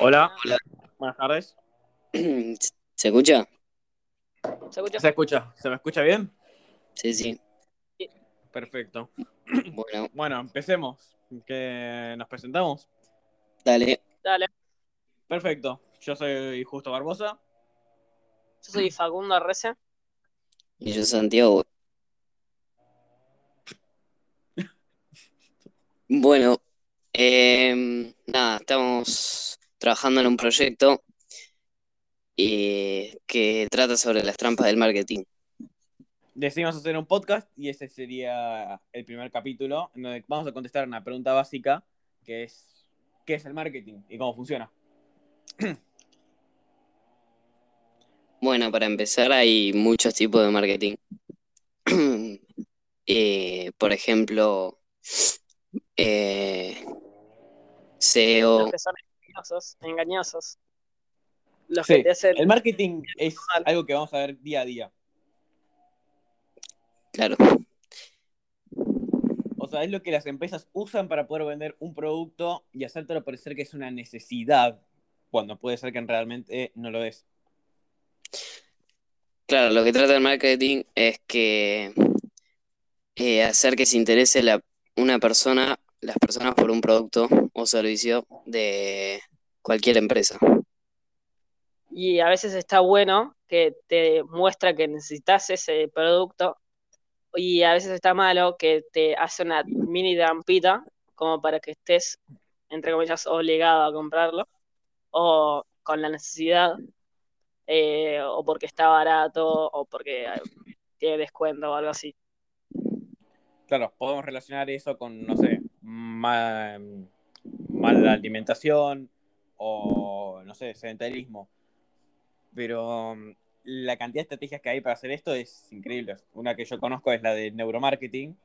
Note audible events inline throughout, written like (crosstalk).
Hola. Buenas tardes. (clears throat) ¿Se escucha? ¿Se escucha? ¿Se escucha? ¿Se me escucha bien? Sí, sí. Perfecto. (clears throat) Bueno, Bueno, empecemos. Que nos presentamos. dale. Dale. Perfecto. Yo soy Justo Barbosa. Yo soy Facundo Reza. Y yo Santiago. (laughs) Bueno, em, nada, estamos trabajando en un proyecto eh, que trata sobre las trampas del marketing. Decidimos hacer un podcast y ese sería el primer capítulo en donde vamos a contestar una pregunta básica que es ¿qué es el marketing y cómo funciona? (clears throat) Bueno, para empezar hay muchos tipos de marketing. (clears throat) Eh, por ejemplo, eh, SEO, Los que son engañosos. engañosos. Los Sí, que te hacen. el marketing es algo que vamos a ver día a día. claro. O sea, es lo que las empresas usan para poder vender un producto y hacértelo parecer que es una necesidad, cuando puede ser que realmente no lo es. Claro, lo que trata el marketing es que eh, hacer que se interese la, una persona, las personas por un producto o servicio de cualquier empresa. Y a veces está bueno que te muestra que necesitas ese producto. Y a veces está malo que te hace una mini trampita como para que estés, entre comillas, obligado a comprarlo. O con la necesidad. eh, o porque está barato. O porque tiene descuento o algo así. Claro, podemos relacionar eso con, no sé, ma- mala alimentación o, no sé, sedentarismo. Pero um, la cantidad de estrategias que hay para hacer esto es increíble. Una que yo conozco es la de neuromarketing,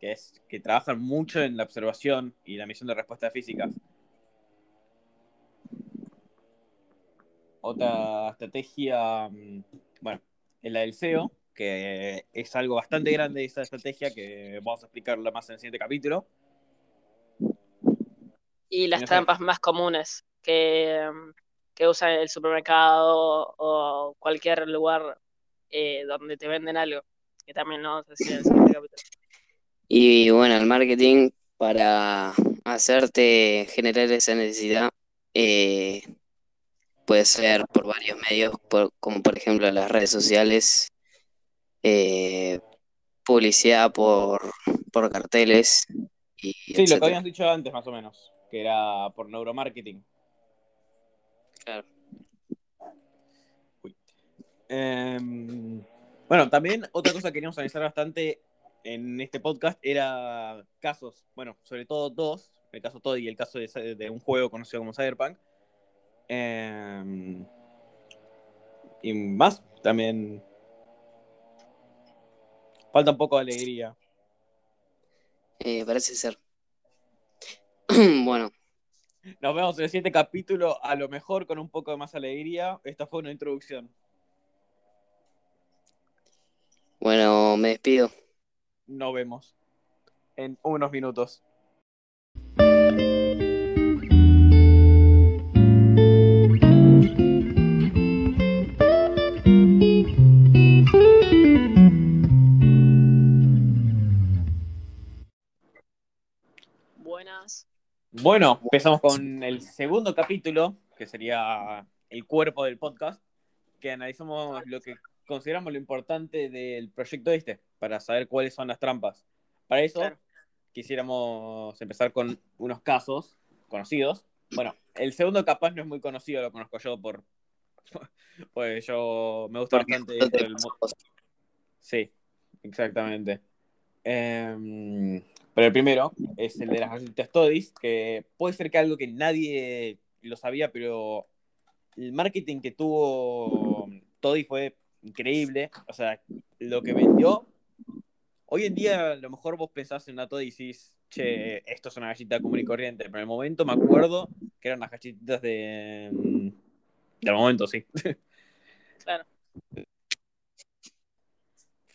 que es que trabajan mucho en la observación y la emisión de respuestas físicas. Otra estrategia, mm, bueno, es la del SEO, que es algo bastante grande esa estrategia que vamos a explicarla más en el siguiente capítulo. Y las trampas más comunes que, mm, que usan el supermercado o cualquier lugar eh, donde te venden algo. Que también no sé si en el siguiente capítulo. Y bueno, el marketing para hacerte generar esa necesidad eh, puede ser por varios medios, por- como por ejemplo las redes sociales, eh, publicidad por, por carteles y Sí, lo que habíamos dicho antes más o menos, que era por neuromarketing. Claro. Em, bueno, también otra cosa que queríamos analizar bastante en este podcast era casos, bueno, sobre todo dos, el caso Todd y el caso de, de un juego conocido como Cyberpunk. Em, y más, también falta un poco de alegría. Eh, parece ser. (clears throat) Bueno, Nos vemos en el siguiente capítulo, a lo mejor con un poco de más alegría. Esta fue una introducción. bueno, me despido. Nos vemos en unos minutos. Bueno, empezamos con el segundo capítulo, que sería el cuerpo del podcast, que analizamos lo que consideramos lo importante del proyecto este, para saber cuáles son las trampas. Para eso, Claro. quisiéramos empezar con unos casos conocidos. Bueno, el segundo capaz no es muy conocido, lo conozco yo por... (laughs) Pues yo me gusta Porque bastante esto del mu- pasó. Sí, exactamente. Em, pero el primero es el de las galletitas Toddies, que puede ser que algo que nadie lo sabía, pero el marketing que tuvo Toddy fue increíble. O sea, lo que vendió. Hoy en día, a lo mejor vos pensás en una Toddy y decís, che, esto es una galleta común y corriente. Pero en el momento me acuerdo que eran las galletitas de. mm, Del momento, sí. Claro. (laughs)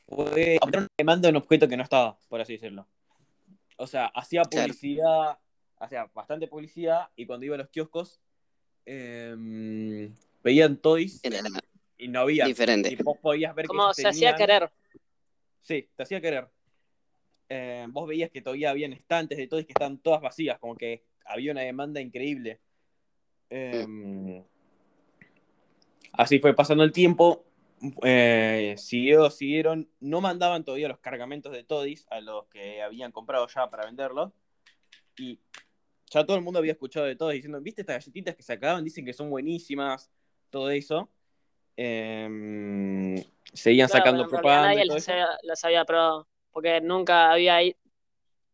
fue a una demanda de un objeto que no estaba, por así decirlo. O sea, hacía Claro. publicidad, hacía bastante publicidad y cuando iba a los kioscos em, veían toys Era y no había. diferente. Y vos podías ver que Como ellos se hacía querer. Sí, te hacía querer. Eh, vos veías que todavía habían estantes de toys que estaban todas vacías, como que había una demanda increíble. Eh, así fue pasando el tiempo. Eh, siguió, siguieron. No mandaban todavía los cargamentos de Todis a los que habían comprado ya para venderlos. Y ya todo el mundo había escuchado de Todis diciendo: ¿Viste estas galletitas que sacaban? Dicen que son buenísimas. Todo eso. Eh, seguían Claro, sacando propaganda. nadie todo las eso. había, las había probado. Porque nunca había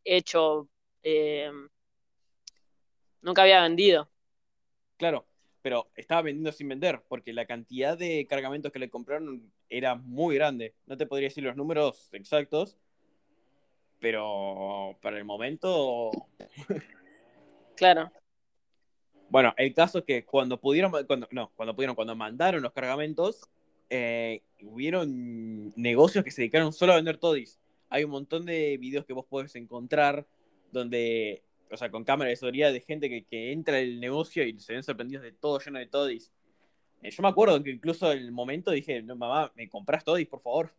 hecho. eh, nunca había vendido. Claro, pero estaba vendiendo sin vender, porque la cantidad de cargamentos que le compraron era muy grande. No te podría decir los números exactos, pero para el momento. Claro. Bueno, el caso es que cuando pudieron, cuando, no, cuando pudieron, cuando mandaron los cargamentos, eh, hubieron negocios que se dedicaron solo a vender todis. Hay un montón de videos que vos podés encontrar donde, o sea, con cámara de seguridad de gente que, que entra al negocio y se ven sorprendidos de todo lleno de todis. Eh, yo me acuerdo que incluso en el momento dije, no, mamá, ¿me compras todis, por favor?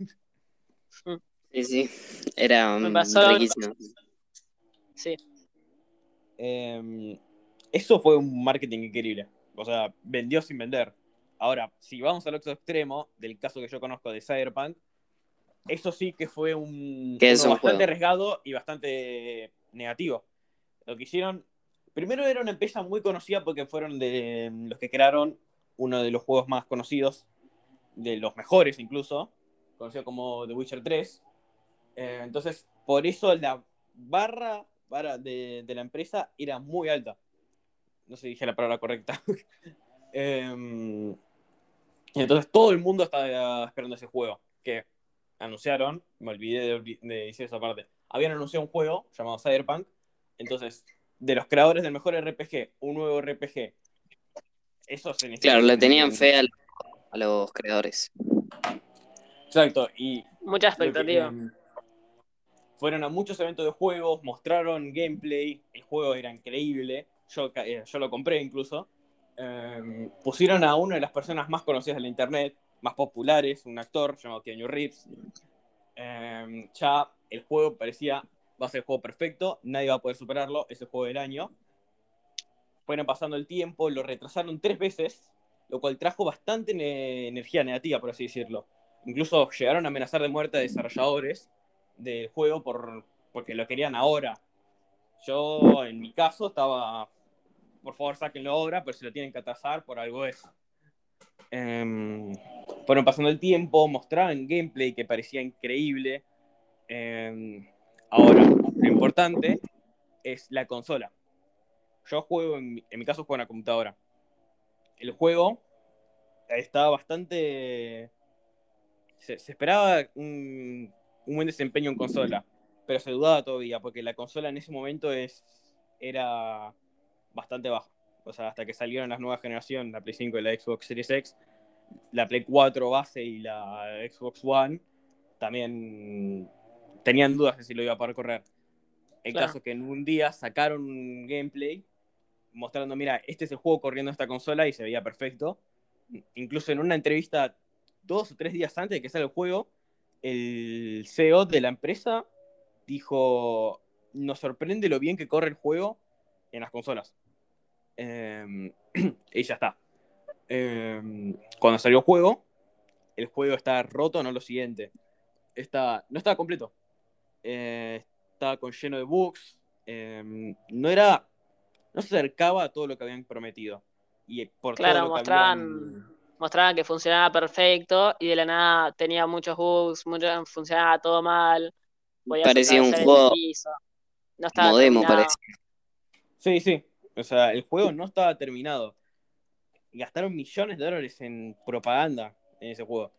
Sí, sí. Era Me mm, pasó- riquísimo. Sí. Eh, eso fue un marketing increíble. O sea, vendió sin vender. Ahora, si vamos al otro extremo, del caso que yo conozco de Cyberpunk, eso sí que fue un, Que es uno un bastante juego. arriesgado y bastante negativo. Lo que hicieron, primero era una empresa muy conocida porque fueron de los que crearon uno de los juegos más conocidos, de los mejores incluso, conocido como The Witcher 3. Eh, entonces, por eso la barra, de, la empresa era muy alta. No sé si dije la palabra correcta. (laughs) Em, entonces todo el mundo estaba esperando ese juego. Que anunciaron, me olvidé de decir esa parte. Habían anunciado un juego llamado Cyberpunk. Entonces, de los creadores del mejor RPG, un nuevo RPG. Eso significa. Claro, le tenían fe a, a los creadores. Exacto. Y Mucha que, expectativa. em, fueron a muchos eventos de juegos, mostraron gameplay, el juego era increíble, yo, eh, yo lo compré incluso. Em, pusieron a una de las personas más conocidas de la internet, más populares, un actor llamado Keanu Reeves. Em, ya el juego parecía, va a ser el juego perfecto, nadie va a poder superarlo, es el juego del año. Fueron pasando el tiempo, lo retrasaron tres veces, lo cual trajo bastante ne- energía negativa, por así decirlo. Incluso llegaron a amenazar de muerte a desarrolladores del juego por, porque lo querían ahora. Yo, en mi caso, estaba, por favor, sáquenlo ahora, pero si lo tienen que atrasar, por algo es. Em, fueron pasando el tiempo, mostraban gameplay que parecía increíble. Em, ahora, lo importante es la consola. Yo juego, en, mi- caso, juego en la computadora. El juego estaba bastante se, esperaba un, un buen desempeño en consola, pero se dudaba todavía, porque la consola en ese momento es, era bastante baja. O sea, hasta que salieron las nuevas generaciones, la Play 5 y la Xbox Series X, la Play 4 base y la Xbox One, también tenían dudas de si lo iba a poder correr. El Claro. caso es que en un día sacaron un gameplay mostrando, mira, este es el juego corriendo en esta consola y se veía perfecto. Incluso en una entrevista dos o tres días antes de que salga el juego, el CEO de la empresa dijo, nos sorprende lo bien que corre el juego en las consolas. Eh, (clears throat) y ya está. Eh, cuando salió el juego, el juego está roto, no lo siguiente. Está, no estaba completo. Eh, estaba con lleno de bugs. Eh, no era. No se acercaba a todo lo que habían prometido. Y por Claro, todo lo que mostraban- habían- Mostraban que funcionaba perfecto y de la nada tenía muchos bugs, mucho- funcionaba todo mal. Parecía un juego No estaba Modemo terminado. parecía. Sí, sí. O sea, el juego no estaba terminado. Gastaron millones de dólares en propaganda en ese juego.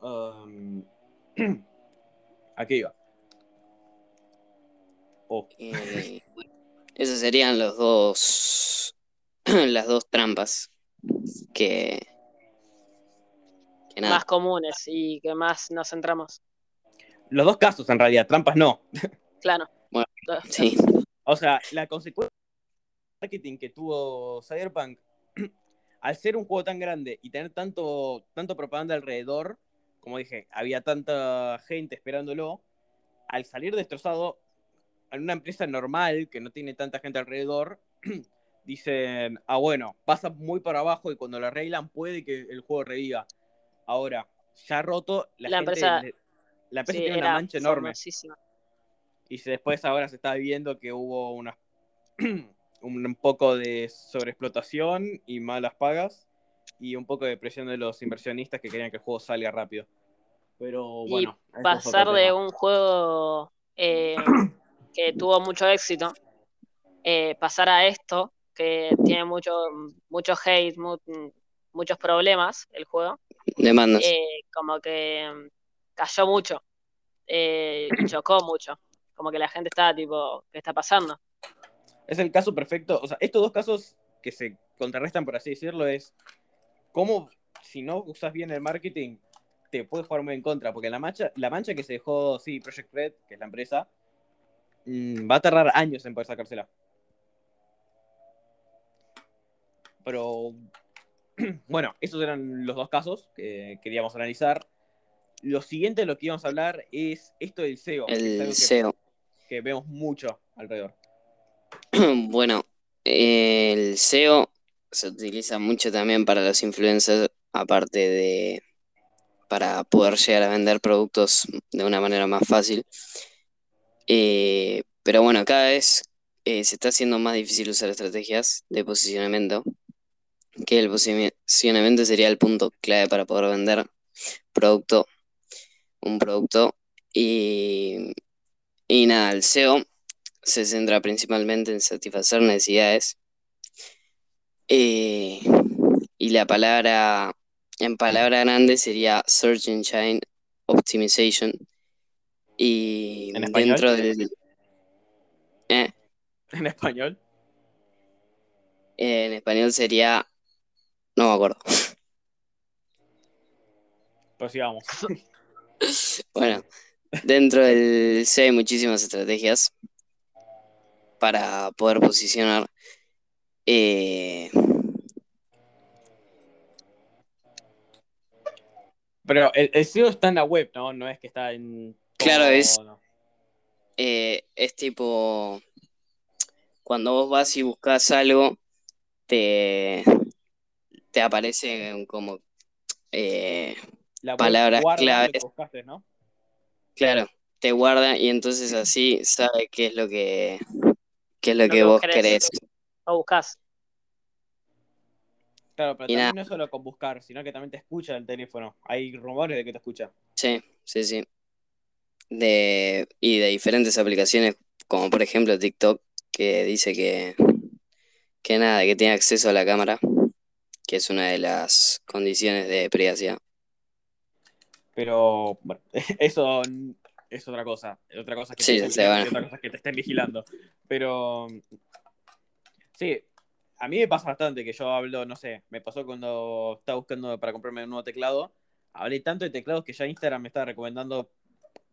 Um, (clears throat) Aquí iba. Oh, Eh, esas serían los dos, (clears throat) las dos trampas que, que nada. Más comunes y que más nos centramos. Los dos casos, en realidad. Trampas no. Claro. Bueno, Sí, O sea, la consecuencia del marketing que tuvo Cyberpunk (clears throat) al ser un juego tan grande y tener tanto, tanto propaganda alrededor, como dije, había tanta gente esperándolo, al salir destrozado, en una empresa normal que no tiene tanta gente alrededor, (clears throat) dicen, ah, bueno, pasa muy para abajo y cuando lo arreglan puede que el juego reviva. Ahora, ya roto, la, La gente, empresa- la empresa Sí, tiene una mancha enorme. Y después ahora se está viendo que hubo una, (clears throat) un poco de sobreexplotación y malas pagas y un poco de presión de los inversionistas que querían que el juego salga rápido. Pero Y bueno, es Pasar de un juego eh, (clears throat) que tuvo mucho éxito, eh, pasar a esto, que tiene mucho, mucho hate, mu- muchos problemas, el juego, Demandas. eh, como que mm, cayó mucho eh, y chocó mucho. Como que la gente estaba tipo, ¿qué está pasando? Es el caso perfecto. O sea, estos dos casos que se contrarrestan, por así decirlo, es cómo, si no usas bien el marketing, te puede jugar muy en contra. Porque la mancha, la mancha que se dejó, sí, Project Red, que es la empresa, mm, va a tardar años en poder sacársela. Pero (clears throat) bueno, esos eran los dos casos que queríamos analizar. Lo siguiente de lo que íbamos a hablar es esto del SEO. El que- SEO. que vemos mucho alrededor. (clears throat) Bueno, el SEO se utiliza mucho también para los influencers, aparte de para poder llegar a vender productos de una manera más fácil. Eh, pero bueno, cada vez eh, se está haciendo más difícil usar estrategias de posicionamiento, que el posicionamiento sería el punto clave para poder vender producto, un producto. Y, y nada, el SEO se centra principalmente en satisfacer necesidades. Eh, y la palabra, en palabra grande, sería Search Engine Optimization. Y ¿En español? dentro del... eh, En español. en español sería... No me acuerdo. Prosigamos. (laughs) Bueno, dentro del SEO hay muchísimas estrategias para poder posicionar. Eh, Pero el, el SEO está en la web, ¿no? No es que está en. Claro, todo, es- no. eh, es tipo, cuando vos vas y buscas algo, te, te aparece como, eh, La palabras claves. buscaste, ¿no? claro, te guarda y entonces así sabe qué es lo que, qué es lo que vos querés. Querés. O buscas. Claro, pero Y también nada. no es solo con buscar, sino que también te escucha el teléfono. Hay rumores de que te escucha. Sí, sí, sí. De, y de diferentes aplicaciones, como por ejemplo TikTok, que dice que, que nada, que tiene acceso a la cámara, que es una de las condiciones de privacidad. Pero, bueno, (laughs) eso es otra cosa. Otra cosa es que Sí, te sí, bueno. otra cosa que te estén vigilando. Pero, sí, a mí me pasa bastante que yo hablo, no sé, me pasó cuando estaba buscando para comprarme un nuevo teclado. Hablé tanto de teclados que ya Instagram me está recomendando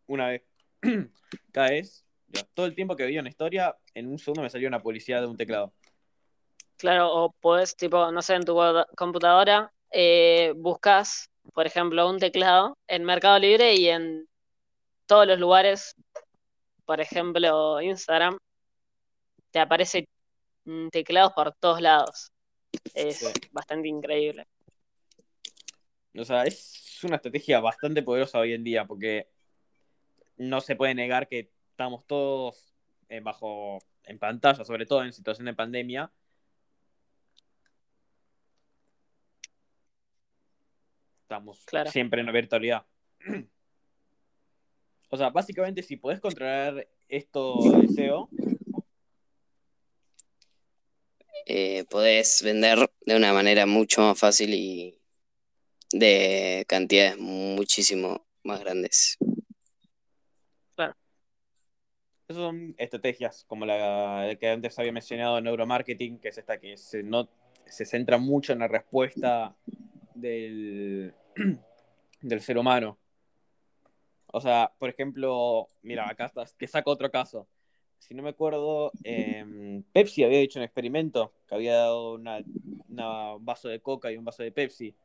una vez, (clears throat) cada vez. Todo el tiempo que veía una historia, en un segundo me salió una publicidad de un teclado. Claro, o puedes, tipo, no sé, en tu computadora, eh, buscas, por ejemplo, un teclado en Mercado Libre y en todos los lugares, por ejemplo, Instagram, te aparece teclados por todos lados. Es Sí. bastante increíble. O sea, es una estrategia bastante poderosa hoy en día porque no se puede negar que estamos todos eh, bajo en pantalla, sobre todo en situación de pandemia. Estamos Claro. siempre en virtualidad. (clears throat) O sea, básicamente si podés controlar esto del SEO, Eh, podés vender de una manera mucho más fácil y de cantidades muchísimo más grandes. Esas son estrategias como la que antes había mencionado, neuromarketing, que es esta que se, no, se centra mucho en la respuesta del, (clears throat) del ser humano. O sea, por ejemplo, mira, acá estás, que saco otro caso. Si no me acuerdo, eh, Pepsi había hecho un experimento que había dado una, un vaso de coca y un vaso de Pepsi,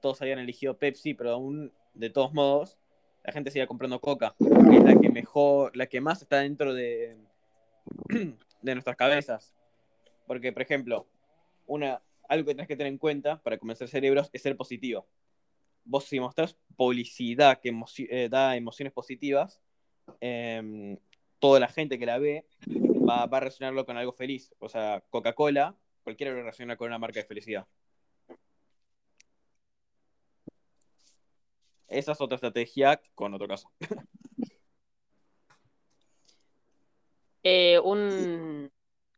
todos habían elegido Pepsi, pero aún, de todos modos, la gente sigue comprando coca, es la que mejor, la que más está dentro de, (clears throat) de nuestras cabezas. Porque, por ejemplo, una, algo que tenés que tener en cuenta para convencer cerebros es ser positivo. Vos si mostrás publicidad que eh, da emociones positivas, em, toda la gente que la ve va, a relacionarlo con algo feliz. O sea, Coca-Cola, cualquiera lo relaciona con una marca de felicidad. Esa es otra estrategia con otro caso. (laughs) Eh, un,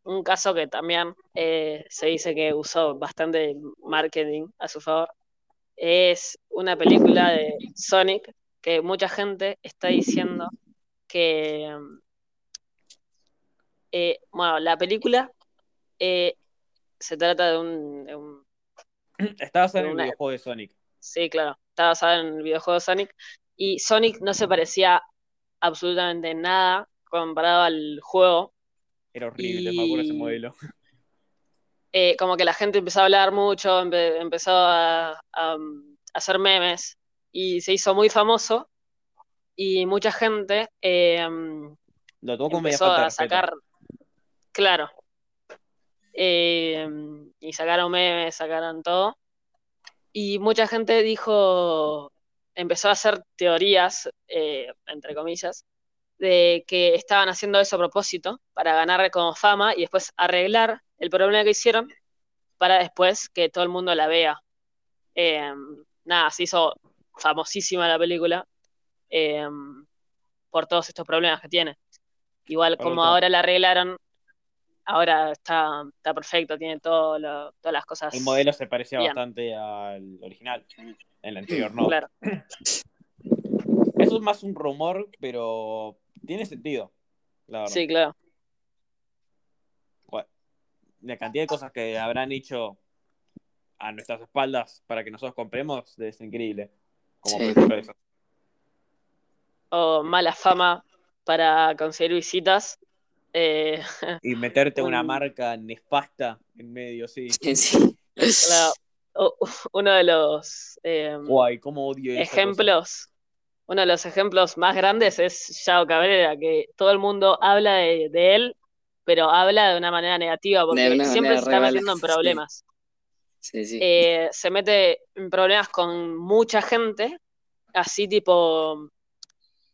un caso que también eh, se dice que usó bastante marketing a su favor es una película de Sonic que mucha gente está diciendo que, eh, bueno, la película eh, se trata de un, de un- Está basada en el videojuego de Sonic. sí, claro, está basada en el videojuego de Sonic y Sonic no se parecía absolutamente nada comparado al juego. Era horrible, me acuerdo ese Y- modelo. eh, como que la gente empezó a hablar mucho, empe- empezó a, a, um, hacer memes y se hizo muy famoso y mucha gente eh, Lo media empezó a sacar, claro, Eh, y sacaron memes, sacaron todo y mucha gente dijo, empezó a hacer teorías, eh, entre comillas, de que estaban haciendo eso a propósito para ganar como fama y después arreglar el problema que hicieron para después que todo el mundo la vea. Eh, nada, se hizo famosísima la película eh, por todos estos problemas que tiene. Igual como ahora la arreglaron, ahora está, está perfecto, tiene todo lo- todas las cosas. El modelo se parecía Bien. bastante al original. En el anterior no. Claro, (clears throat) Eso es más un rumor, pero tiene sentido. La verdad. sí, claro. Bueno, la cantidad de cosas que habrán hecho a nuestras espaldas para que nosotros compremos es increíble. Como Sí. por ejemplo eso. O mala fama para conseguir visitas. Eh, (laughs) Y meterte una Un- marca nefasta en medio, sí. (laughs) Sí, sí. (laughs) uno de los eh, Guay, cómo odio ejemplos, uno de los ejemplos más grandes es Yao Cabrera, que todo el mundo habla de, de él, pero habla de una manera negativa, porque siempre se está metiendo en sí. problemas. Sí, sí. Eh, se mete en problemas con mucha gente, así tipo,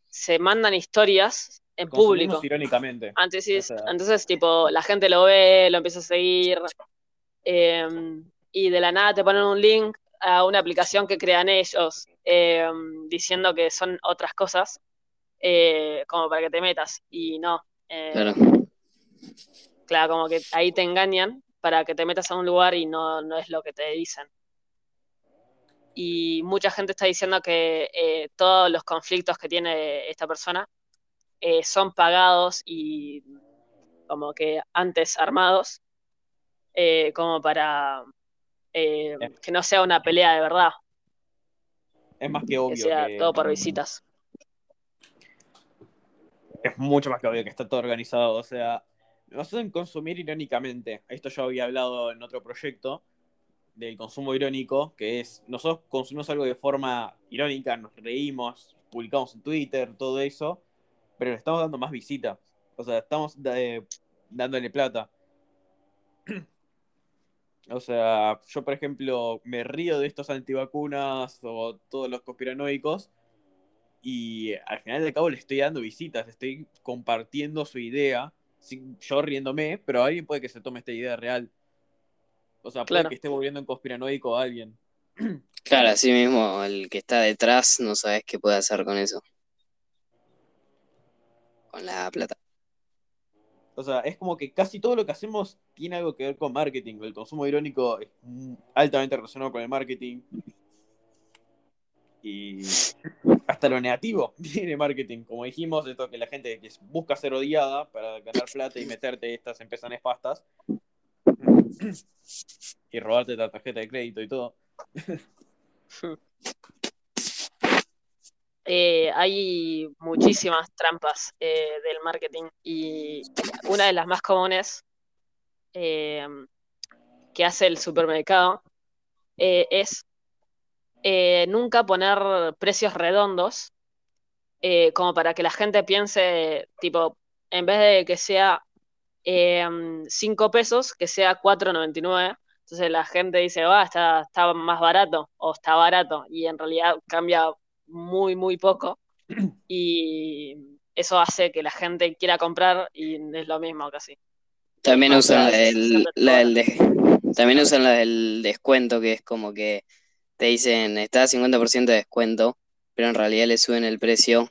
se mandan historias en público. irónicamente. Antes, O sea- entonces, tipo, la gente lo ve, lo empieza a seguir, eh, y de la nada te ponen un link a una aplicación que crean ellos, eh, diciendo que son otras cosas, eh, como para que te metas, y no. eh, Claro. claro, como que ahí te engañan para que te metas a un lugar y no, no es lo que te dicen. Y mucha gente está diciendo que eh, todos los conflictos que tiene esta persona eh, son pagados y como que antes armados, eh, como para eh, que no sea una pelea de verdad, Es más que que obvio sea que- todo por visitas. es mucho más que obvio que está todo organizado. O sea, nos hacen consumir irónicamente. Esto yo había hablado en otro proyecto del consumo irónico, que es nosotros consumimos algo de forma irónica, nos reímos, publicamos en Twitter, todo eso, pero le estamos dando más visitas. O sea, estamos eh, dándole plata. (clears throat) O sea, yo por ejemplo me río de estos antivacunas o todos los conspiranoicos y al final del cabo le estoy dando visitas, estoy compartiendo su idea, sin- yo riéndome, pero alguien puede que se tome esta idea real. O sea, puede Claro. que esté volviendo en conspiranoico a alguien. (clears throat) Claro, así mismo, el que está detrás no sabes qué puede hacer con eso. Con la plata. O sea, es como que casi todo lo que hacemos tiene algo que ver con marketing. El consumo irónico es altamente relacionado con el marketing. Y hasta lo negativo (laughs) tiene marketing. Como dijimos, esto que la gente que busca ser odiada para ganar plata y meterte estas empresas nefastas y robarte la tarjeta de crédito y todo. (laughs) Eh, hay muchísimas trampas eh, del marketing y una de las más comunes eh, que hace el supermercado es nunca poner precios redondos, como para que la gente piense, tipo, en vez de que sea 5 pesos, que sea 4.99. Entonces la gente dice, va, está, está más barato o está barato, y en realidad cambia muy, muy poco. Y eso hace que la gente quiera comprar y es lo mismo casi. También usan la del, también usan la del descuento, que es como que te dicen está a 50% de descuento, pero en realidad le suben el precio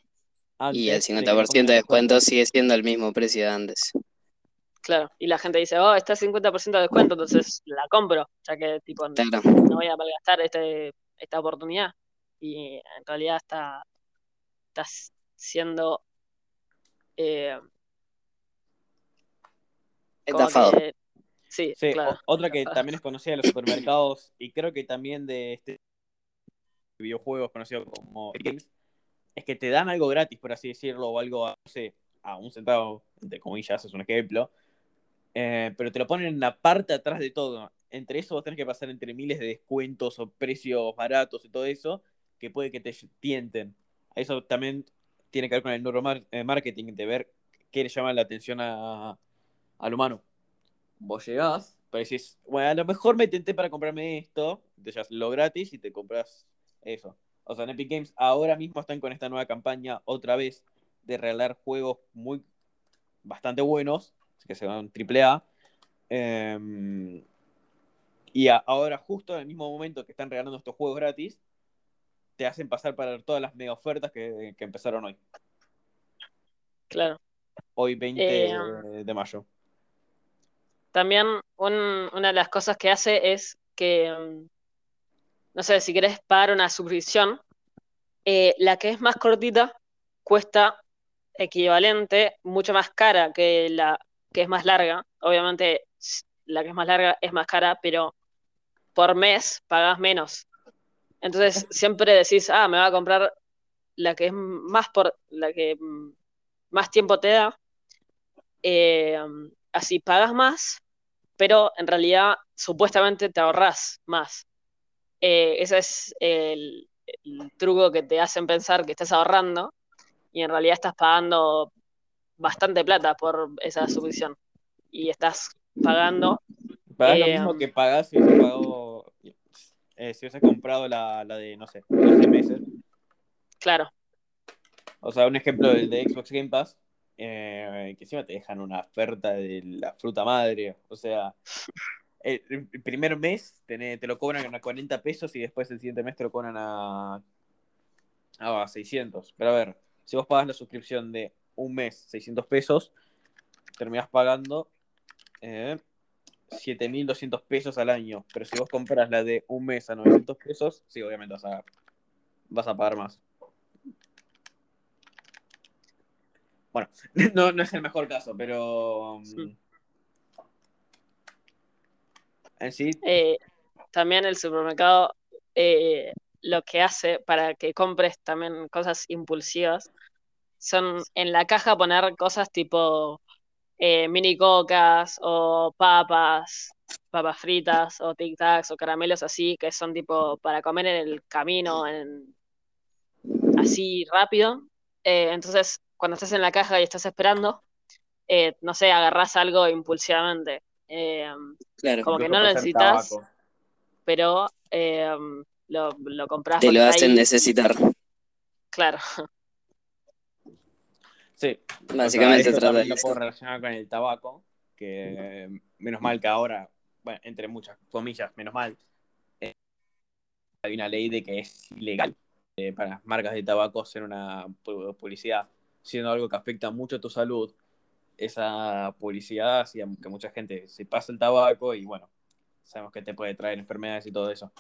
y el 50% de descuento sigue siendo el mismo precio de antes. Claro, y la gente dice, oh, está a 50% de descuento, entonces la compro, ya que tipo no voy a malgastar este, esta oportunidad. Y en realidad está, está siendo eh, estafado. sí, Otra que también es conocida de los supermercados y creo que también de este videojuegos conocido como Games, es que te dan algo gratis, por así decirlo, o algo, no sé, a un centavo, de comillas, es un ejemplo, eh, pero te lo ponen en la parte atrás de todo. Entre eso vos tenés que pasar entre miles de descuentos o precios baratos y todo eso, que puede que te tienten. Eso también tiene que ver con el neuromarketing, eh, de ver qué le llama la atención a, al humano. Vos llegás, pero decís, bueno, a lo mejor me tenté para comprarme esto, te llevas lo gratis y te compras eso. O sea, en Epic Games ahora mismo están con esta nueva campaña otra vez de regalar juegos muy bastante buenos que se van triple A. Em, y ahora, justo en el mismo momento que están regalando estos juegos gratis, te hacen pasar para todas las mega ofertas que, empezaron hoy. Claro. Hoy 20 eh, de mayo. También una de las cosas que hace es que, em, no sé, si querés pagar una suscripción, eh, la que es más cortita cuesta equivalente, mucho más cara que la que es más larga. Obviamente, la que es más larga es más cara, pero por mes pagas menos. Entonces, siempre decís, ah, me va a comprar la que es más por la que más tiempo te da. Eh, así pagas más, pero en realidad supuestamente te ahorras más. Eh, ese es el, el, truco que te hacen pensar que estás ahorrando y en realidad estás pagando bastante plata por esa suscripción. Y estás pagando. Pagas lo mismo eh, que pagas si hubieses pagado. Eh, si hubieses comprado la, de, no sé, 12 meses. Claro. O sea, un ejemplo del de Xbox Game Pass, eh, que encima te dejan una oferta de la fruta madre. O sea, el, primer mes te, te, lo cobran a 40 pesos y después el siguiente mes te lo cobran a, a 600. Pero a ver, si vos pagas la suscripción de un mes 600 pesos, terminas pagando eh, 7.200 pesos al año. Pero si vos compras la de un mes a 900 pesos, sí, obviamente vas a, vas a pagar más. Bueno, (laughs) no, no es el mejor caso, pero... Mm, en sí... Eh, también el supermercado eh, lo que hace para que compres también cosas impulsivas son en la caja poner cosas tipo eh, mini cocas o papas, papas fritas o tic tacs o caramelos así, que son tipo para comer en el camino, en, así rápido. Eh, entonces, cuando estás en la caja y estás esperando, eh, no sé, agarrás algo impulsivamente. claro, como que no lo necesitas, pero lo, lo compras. Te lo hacen necesitar. Claro. Sí. Básicamente o Lo puedo relacionar con el tabaco, que menos mal que ahora, bueno, entre muchas comillas, menos mal, eh, hay una ley de que es ilegal eh, para las marcas de tabaco hacer una publicidad, siendo algo que afecta mucho a tu salud. Esa publicidad hacía que mucha gente se pase el tabaco y bueno, sabemos que te puede traer enfermedades y todo eso.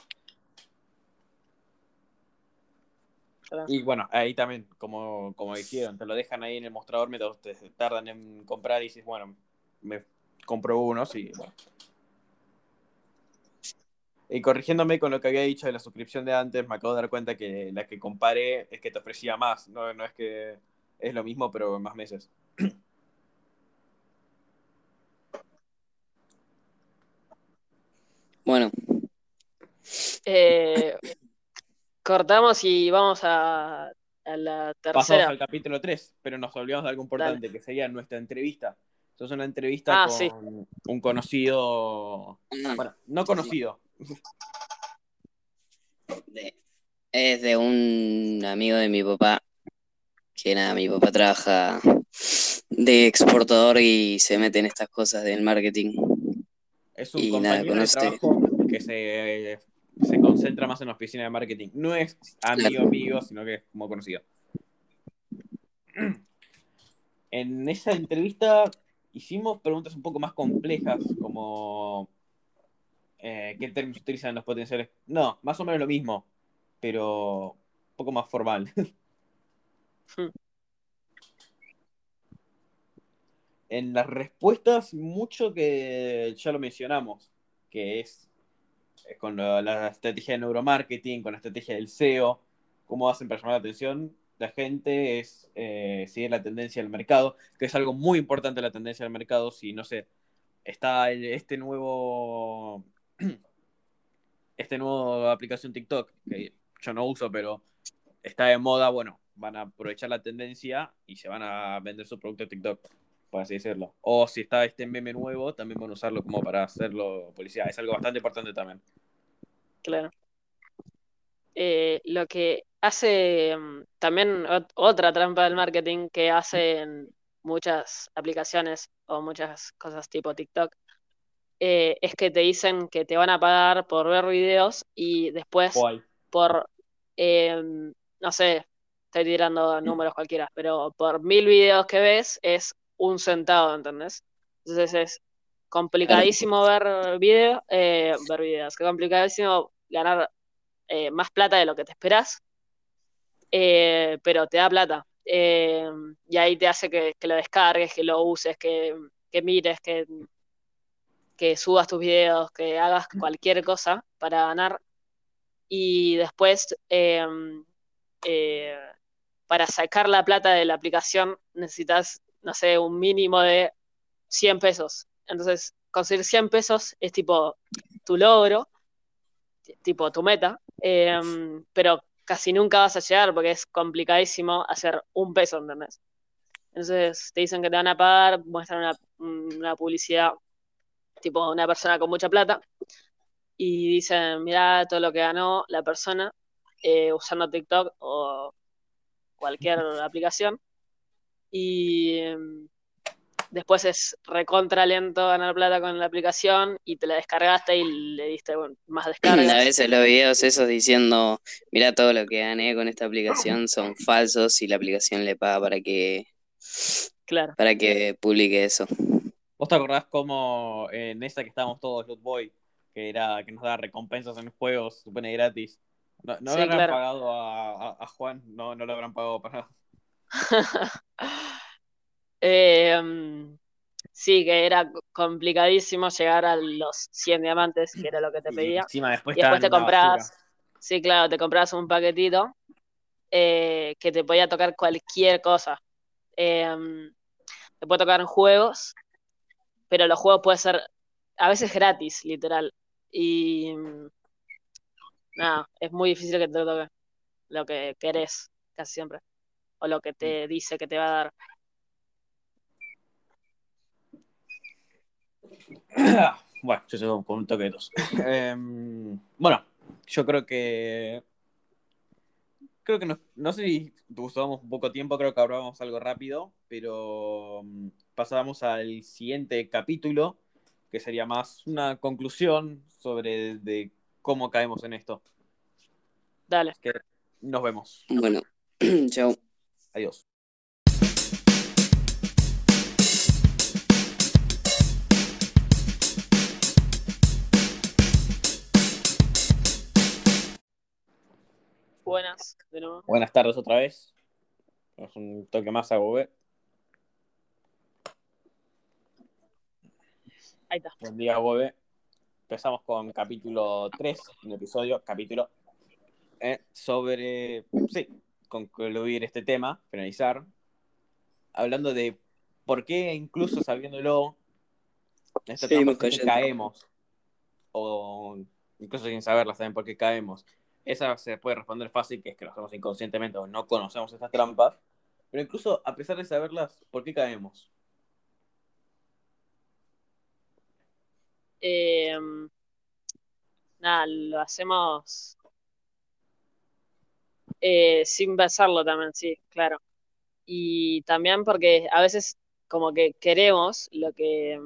Y bueno, ahí también, como, como dijeron, te lo dejan ahí en el mostrador mientras te tardan en comprar y dices, bueno, me compro unos y bueno. Y corrigiéndome con lo que había dicho de la suscripción de antes, me acabo de dar cuenta que la que comparé es que te ofrecía más, no, no es que es lo mismo, pero en más meses. Eh, cortamos y vamos a, a la Pasamos tercera. al capítulo 3, pero nos olvidamos de algo importante, que sería nuestra entrevista. Esto es una entrevista Ah, con sí. un conocido, Ah, bueno, no conocido, de- es de un amigo de mi papá, que nada, mi papá trabaja de exportador y se mete en estas cosas del marketing. es un Y compañero de este- trabajo que se, se concentra más en la oficina de marketing. No es amigo amigo, sino que es como conocido. (clears throat) En esa entrevista hicimos preguntas un poco más complejas, como eh, ¿qué términos utilizan los potenciales? No, más o menos lo mismo, pero un poco más formal. (laughs) En las respuestas, mucho que ya lo mencionamos, que es con la, estrategia de neuromarketing, con la estrategia del SEO, cómo hacen para llamar la atención la gente, es eh, seguir la tendencia del mercado, que es algo muy importante la tendencia del mercado, si no sé, está este nuevo, (clears throat) este nuevo aplicación TikTok, que yo no uso, pero está de moda, bueno, van a aprovechar la tendencia y se van a vender su producto TikTok por así decirlo. O si está este meme nuevo, también van a usarlo como para hacerlo publicidad. Es algo bastante importante también. Claro. Eh, lo que hace mm, también ot- otra trampa del marketing que hacen muchas aplicaciones o muchas cosas tipo TikTok eh, es que te dicen que te van a pagar por ver videos y después por, eh, no sé, estoy tirando números cualquiera, pero por mil videos que ves es un centavo, ¿entendés? Entonces es complicadísimo ver videos, eh, ver videos, que complicadísimo ganar eh, más plata de lo que te esperás, eh, pero te da plata. Eh, y ahí te hace que, que lo descargues, que lo uses, que, que mires, que, que subas tus videos, que hagas cualquier cosa para ganar. Y después, eh, eh, para sacar la plata de la aplicación, necesitas, no sé, un mínimo de 100 pesos. Entonces, conseguir 100 pesos es tipo tu logro, tipo tu meta, eh, pero casi nunca vas a llegar porque es complicadísimo hacer un peso, ¿entendés? Entonces te dicen que te van a pagar, muestran una, una publicidad, tipo una persona con mucha plata, y dicen, mira todo lo que ganó la persona eh, usando TikTok o cualquier (laughs) aplicación. Y eh, después es recontra lento ganar plata con la aplicación y te la descargaste y le diste bueno, más A descargas. veces los videos esos diciendo, mira todo lo que gané con esta aplicación son falsos y la aplicación le paga para que, Claro. para que publique eso. ¿Vos te acordás cómo en esa que estábamos todos, Loot Boy, que era que nos daba recompensas en juegos, se supone gratis? ¿No, no Sí, le habrán claro. pagado a, a- a Juan? No, no le habrán pagado para nada. (laughs) Eh, mm, sí, que era complicadísimo llegar a los 100 diamantes, que era lo que te pedía. después Y después te comprabas, sí, claro, te comprabas un paquetito eh, que te podía tocar cualquier cosa. Eh, te puede tocar en juegos, pero los juegos pueden ser a veces gratis, literal. Y nada, es muy difícil que te toque lo que querés, casi siempre. O lo que te dice que te va a dar. (coughs) Bueno, yo sigo con un toque de tos. (coughs) Em, bueno, yo creo que. Creo que no, no sé si usamos poco tiempo, creo que hablábamos algo rápido, pero mm, pasábamos al siguiente capítulo, que sería más una conclusión sobre de cómo caemos en esto. Dale. Que nos vemos. Bueno, (clears throat) chao. Adiós. Buenas, de nuevo. Buenas tardes otra vez. Es un toque más a Gobe. Ahí está. Buen día, Bobe. Empezamos con capítulo 3, un episodio, capítulo, eh, sobre, sí, concluir este tema, finalizar, hablando de por qué, incluso (laughs) sabiéndolo, esta trampa siempre cayendo. caemos. O incluso sin saberlas, saben por qué caemos. Esa se puede responder fácil, que es que lo hacemos inconscientemente o no conocemos estas trampas. Pero incluso a pesar de saberlas, ¿por qué caemos? Eh, nada, lo hacemos eh, sin pensarlo también, sí, claro. Y también porque a veces como que queremos lo que,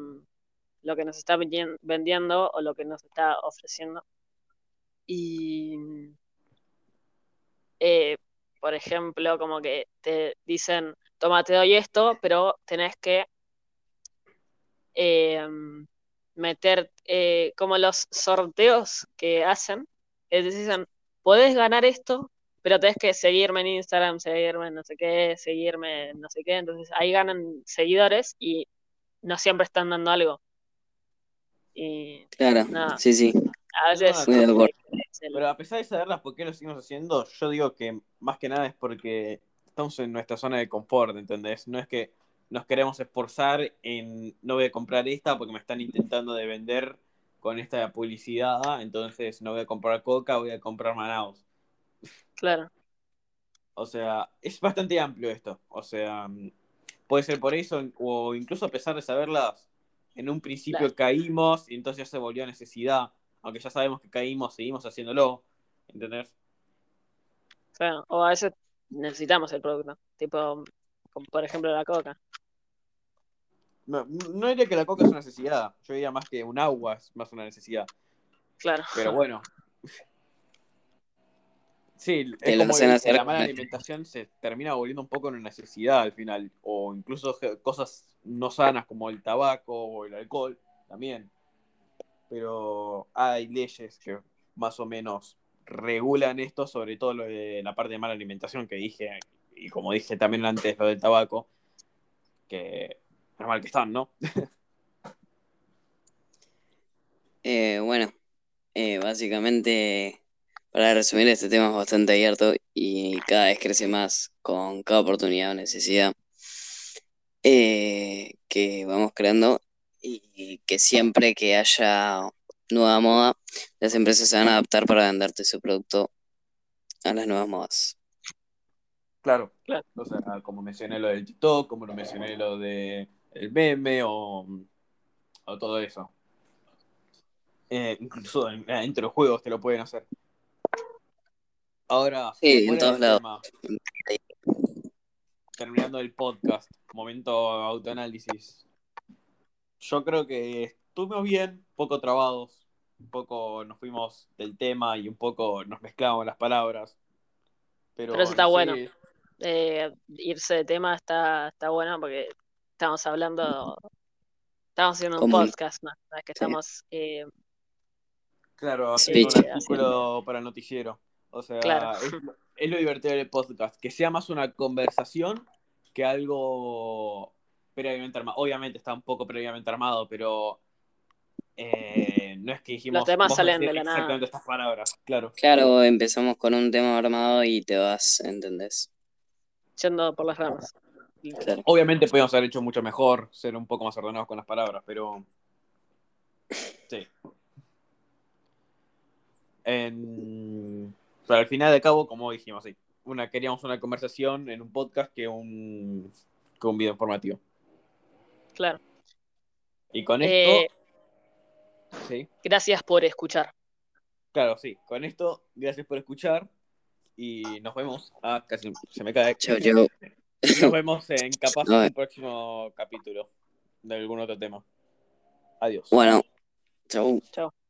lo que nos está vendiendo o lo que nos está ofreciendo. Y, eh, por ejemplo, como que te dicen, toma, te doy esto, pero tenés que eh, meter eh, como los sorteos que hacen, es dicen, podés ganar esto, pero tenés que seguirme en Instagram, seguirme en no sé qué, seguirme en no sé qué, entonces ahí ganan seguidores y no siempre están dando algo. Y, claro, sí, sí. A veces... Pero a pesar de saberlas por qué lo seguimos haciendo, yo digo que más que nada es porque estamos en nuestra zona de confort, ¿entendés? No es que nos queremos esforzar en no voy a comprar esta porque me están intentando de vender con esta publicidad, entonces no voy a comprar Coca, voy a comprar Manaus. Claro. O sea, es bastante amplio esto. O sea, puede ser por eso, o incluso a pesar de saberlas, en un principio caímos y entonces ya se volvió necesidad. Aunque ya sabemos que caímos, seguimos haciéndolo. ¿Entendés? Claro, o a veces necesitamos el producto. Tipo, como por ejemplo la coca. No, no diría que la coca es una necesidad. Yo diría más que un agua es más una necesidad. Claro. Pero bueno. Sí, es como que la mala (laughs) alimentación se termina volviendo un poco una necesidad al final. O incluso cosas no sanas como el tabaco o el alcohol también. Pero hay leyes que más o menos regulan esto, sobre todo lo de la parte de mala alimentación que dije, y como dije también antes lo del tabaco, que normal que están, ¿no? (laughs) Eh, bueno, eh, básicamente, para resumir, este tema es bastante abierto y cada vez crece más con cada oportunidad o necesidad eh, que vamos creando y que siempre que haya nueva moda, las empresas se van a adaptar para venderte su producto a las nuevas modas. Claro, claro. O sea, como mencioné lo del TikTok, como lo mencioné lo de el meme o, todo eso. Eh, incluso dentro de juegos te lo pueden hacer. Ahora, sí, en todos lados. terminando el podcast, momento autoanálisis. Yo creo que estuvimos bien, poco trabados, un poco nos fuimos del tema y un poco nos mezclamos las palabras. Pero, eso está bueno. Eh, irse de tema está, está bueno porque estamos hablando, estamos haciendo un podcast, ¿no? que estamos... Eh, claro, haciendo un artículo para el noticiero. O sea, es, lo divertido del podcast, que sea más una conversación que algo previamente armado. Obviamente está un poco previamente armado, pero eh, no es que dijimos... Los temas salen de la exactamente estas palabras, claro. Claro, empezamos con un tema armado y te vas, ¿entendés? Yendo por las ramas. Obviamente podíamos haber hecho mucho mejor, ser un poco más ordenados con las palabras, pero. Sí. Pero al final de cabo, como dijimos, sí, una, queríamos una conversación en un podcast que un, que un video informativo. Claro. Y con esto. Eh, sí. Gracias por escuchar. Claro, sí. Con esto, gracias por escuchar. Y nos vemos. Ah, casi se me cae. Chao, chao. Nos vemos en (laughs) capaz en el próximo capítulo de algún otro tema. Adiós. Bueno, chau. Chao.